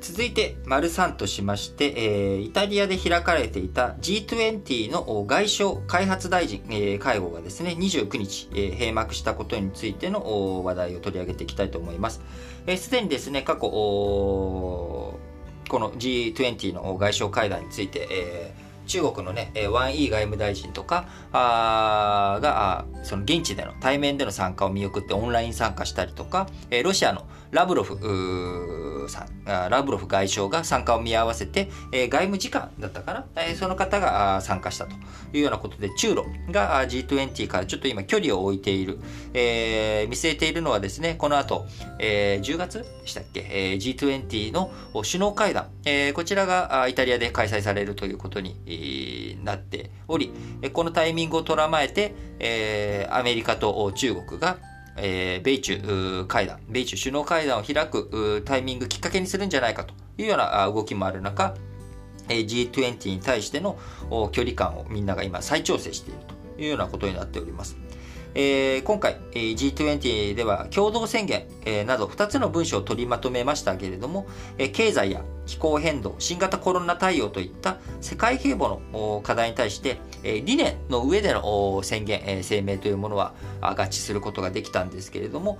続いて、丸3としまして、えーイタリアで開かれていた G20 の外相開発大臣、えー会合がですね、29日、えー閉幕したことについての話題を取り上げていきたいと思います。えーすでにですね、過去、この G20 の外相会談について、えー中国のね、ワン・イー外務大臣とかあがあその現地での対面での参加を見送ってオンライン参加したりとか、ロシアのラブロフさんラブロフ外相が参加を見合わせて、え外務次官だったかな、えその方が参加したと。いうようなことで中ロが G20 からちょっと今距離を置いている、えー見据えているのはですねこの後、えー10月でしたっけ、えー G20 の首脳会談、えーこちらがイタリアで開催されるということに、なっておりこのタイミングをとらまえて、えーアメリカと中国がえー米中会談、米中首脳会談を開くタイミングきっかけにするんじゃないかというような動きもある中、え G20 に対しての距離感をみんなが今再調整しているというようなことになっております。えー今回、え G20 では共同宣言、えなど2つの文書を取りまとめましたけれども、え経済や気候変動、新型コロナ対応といった世界平和の課題に対して、え理念の上での宣言、え声明というものは合致することができたんですけれども、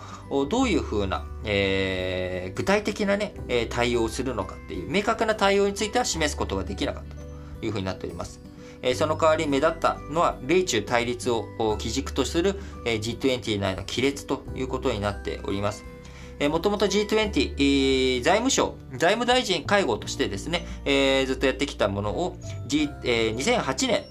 どういうふうな、え具体的な、ね、対応をするのかっていう明確な対応については示すことができなかったというふうになっております。その代わり目立ったのは米中対立を基軸とする、え G20 内の亀裂ということになっております。もともと G20、えー財務省、財務大臣会合としてですね、えーずっとやってきたものを、G えー2008年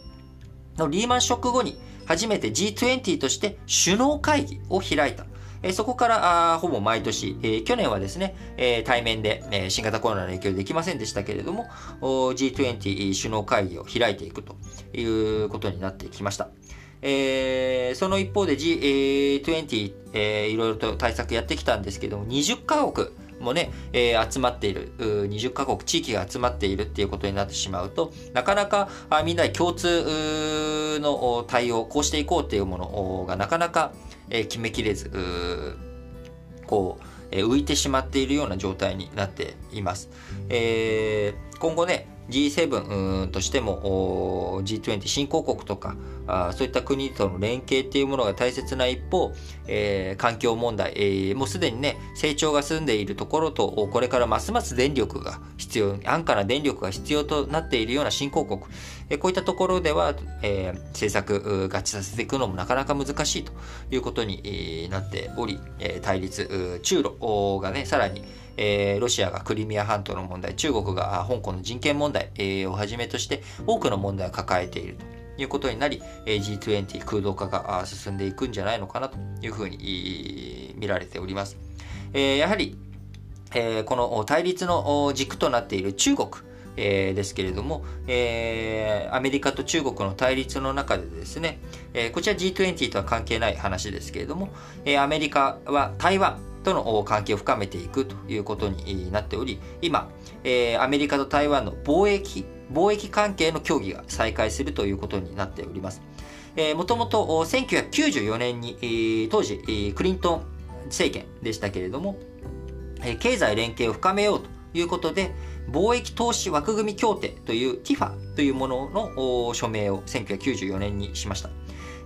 のリーマンショック後に初めて G20 として首脳会議を開いた。えーそこからあほぼ毎年、えー去年はですね、えー対面で、えー新型コロナの影響でできませんでしたけれども、G20 首脳会議を開いていくということになってきました。えーその一方で G20、えーいろいろと対策やってきたんですけども、20カ国もね、えー集まっている、20カ国、地域が集まっているっていうことになってしまうと、なかなかあみんなで共通の対応、こうしていこうっていうものがなかなか、え決めきれず、こう、え浮いてしまっているような状態になっています。えー今後ね、G7 としても G20 新興国とかそういった国との連携っていうものが大切な一方、えー環境問題、えーもうすでにね成長が進んでいるところとこれからますます電力が必要安価な電力が必要となっているような新興国、えーこういったところでは、えー政策合致させていくのもなかなか難しいということになっており、対立中ロがねさらにえーロシアがクリミア半島の問題、中国が香港の人権問題、えーをはじめとして多くの問題を抱えているということになり、えー G20 空洞化が進んでいくんじゃないのかなというふうに見られております。えーやはり、えーこの対立の軸となっている中国、えーですけれども、えーアメリカと中国の対立の中でですね、えーこちら G20 とは関係ない話ですけれども、えーアメリカは台湾との関係を深めていくということになっており、今、えーアメリカと台湾の貿易、貿易関係の協議が再開するということになっております。えーもともと1994年に、えー当時、クリントン政権でしたけれども、経済連携を深めようということで、貿易投資枠組み協定という TIFA というものの署名を1994年にしました。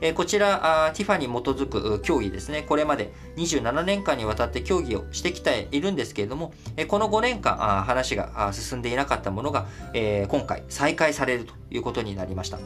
えこちら、あー TIFA に基づく協議ですね、これまで27年間にわたって協議をしてきているんですけれども、えこの5年間、話が進んでいなかったものが、え今回再開されるということになりました。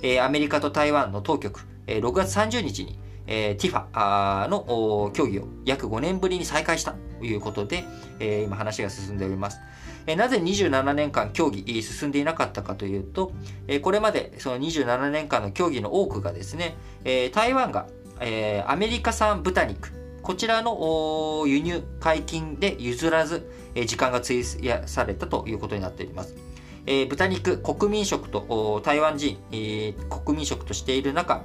えアメリカと台湾の当局、え6月30日に、えー TIFA のお協議を約5年ぶりに再開したということで、えー今話が進んでおります。えなぜ27年間協議進んでいなかったかというと、えこれまでその27年間の協議の多くがですね、え台湾が、えアメリカ産豚肉、こちらの輸入解禁で譲らず、え時間が費やされたということになっております。え豚肉、国民食と台湾人、え国民食としている中、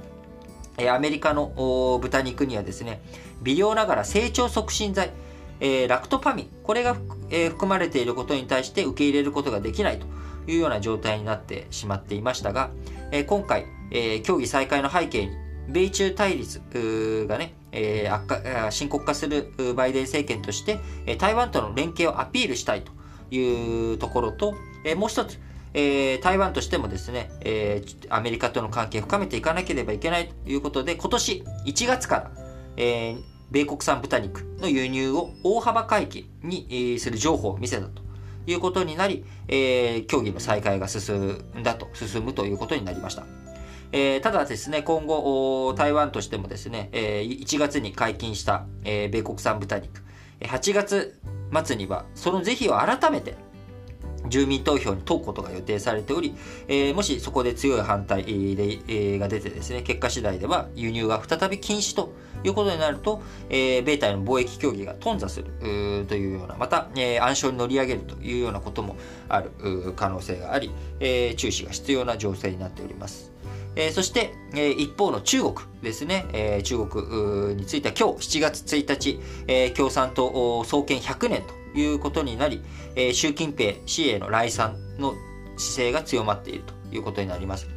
アメリカの豚肉にはですね、微量ながら成長促進剤、えーラクトパミン、これが、えー含まれていることに対して受け入れることができないというような状態になってしまっていましたが、えー今回、えー協議再開の背景に、米中対立がね、えー悪化深刻化するバイデン政権として、台湾との連携をアピールしたいというところと、えもう一つ、えー、台湾としてもですね、えー、アメリカとの関係を深めていかなければいけないということで、今年1月から、えー、米国産豚肉の輸入を大幅回帰にする情報を見せたということになり、えー、協議の再開が進んだと、進むということになりました。えー、ただですね、今後、台湾としてもですね、えー、1月に解禁した、えー、米国産豚肉、8月末にはその是非を改めて住民投票に問うことが予定されており、えー、もしそこで強い反対で、えー、が出てですね、結果次第では輸入が再び禁止ということになると、えー、米台の貿易協議が頓挫するというような、また、えー、暗礁に乗り上げるというようなこともある可能性があり、えー、注視が必要な情勢になっております。えー、そして、えー、一方の中国ですね、えー、中国については今日7月1日、えー、共産党創建100年ということになり、えー、習近平氏への来賛の姿勢が強まっているということになります。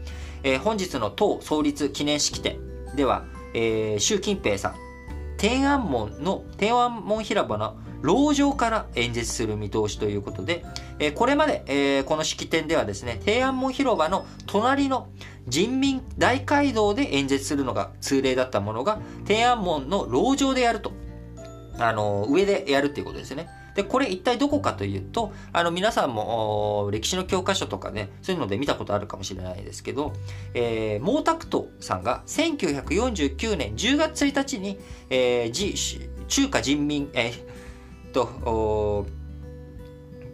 えー、本日の党創立記念式典では、えー、習近平さん、天安門の、天安門広場の籠城から演説する見通しということで、えー、これまで、えー、この式典ではですね、天安門広場の隣の人民大街道で演説するのが通例だったものが、天安門の籠城でやると。あの、上でやるっていうことですね。で、これ一体どこかというと、あの、皆さんも歴史の教科書とかね、そういうので見たことあるかもしれないですけど、えー、毛沢東さんが1949年10月1日に、えー、中華人民、えー、と、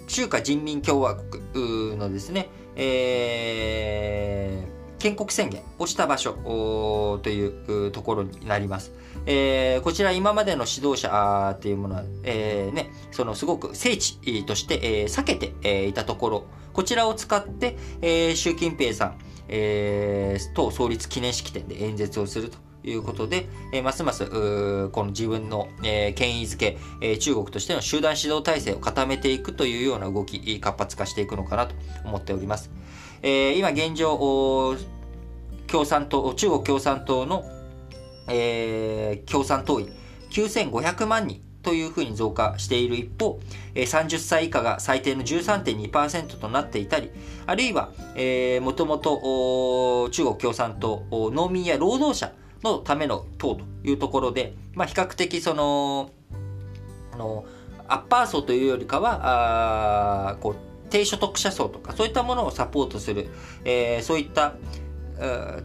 中華人民共和国のですね、えー、建国宣言をした場所というところになります。えー、こちら今までの指導者っていうものは、えー、ね、そのすごく聖地として、えー、避けて、え、いたところ、こちらを使って、え、習近平さん、えー、党創立記念式典で演説をすると。いうことで、えー、ますますこの自分の、えー、権威づけ、えー、中国としての集団指導体制を固めていくというような動き、活発化していくのかなと思っております。えー、今現状、共産党、中国共産党の、えー、共産党員9500万人というふうに増加している一方、30歳以下が最低の13.2%となっていたり、あるいは、えー、もともと中国共産党、農民や労働者のための党というところで、まあ、比較的その、あの、アッパー層というよりかは、あこう低所得者層とかそういったものをサポートする、えー、そういった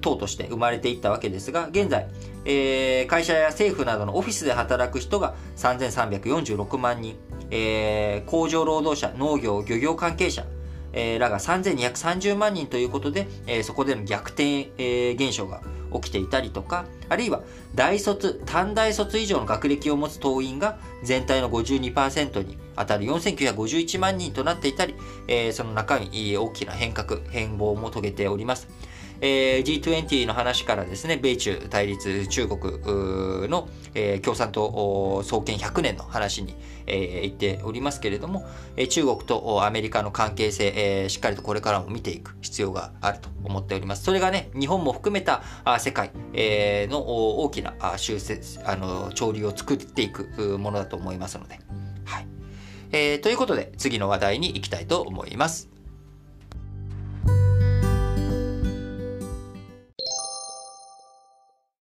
党として生まれていったわけですが、現在、えー、会社や政府などのオフィスで働く人が3346万人、えー、工場労働者、農業、漁業関係者、えー、らが3230万人ということで、えー、そこでの逆転、えー、現象が起きていたりとか、あるいは大卒、短大卒以上の学歴を持つ党員が全体の52%に当たる4951万人となっていたり、えー、その中身大きな変革、変貌も遂げております。えー、G20 の話からですね、米中対立中国の、えー、共産党創建100年の話に、えー、言っておりますけれども、えー、中国とアメリカの関係性、えー、しっかりとこれからも見ていく必要があると思っております。それがね、日本も含めたあ世界、えー、の大きな修正、あの、潮流を作っていくものだと思いますので。はい。えー、ということで、次の話題に行きたいと思います。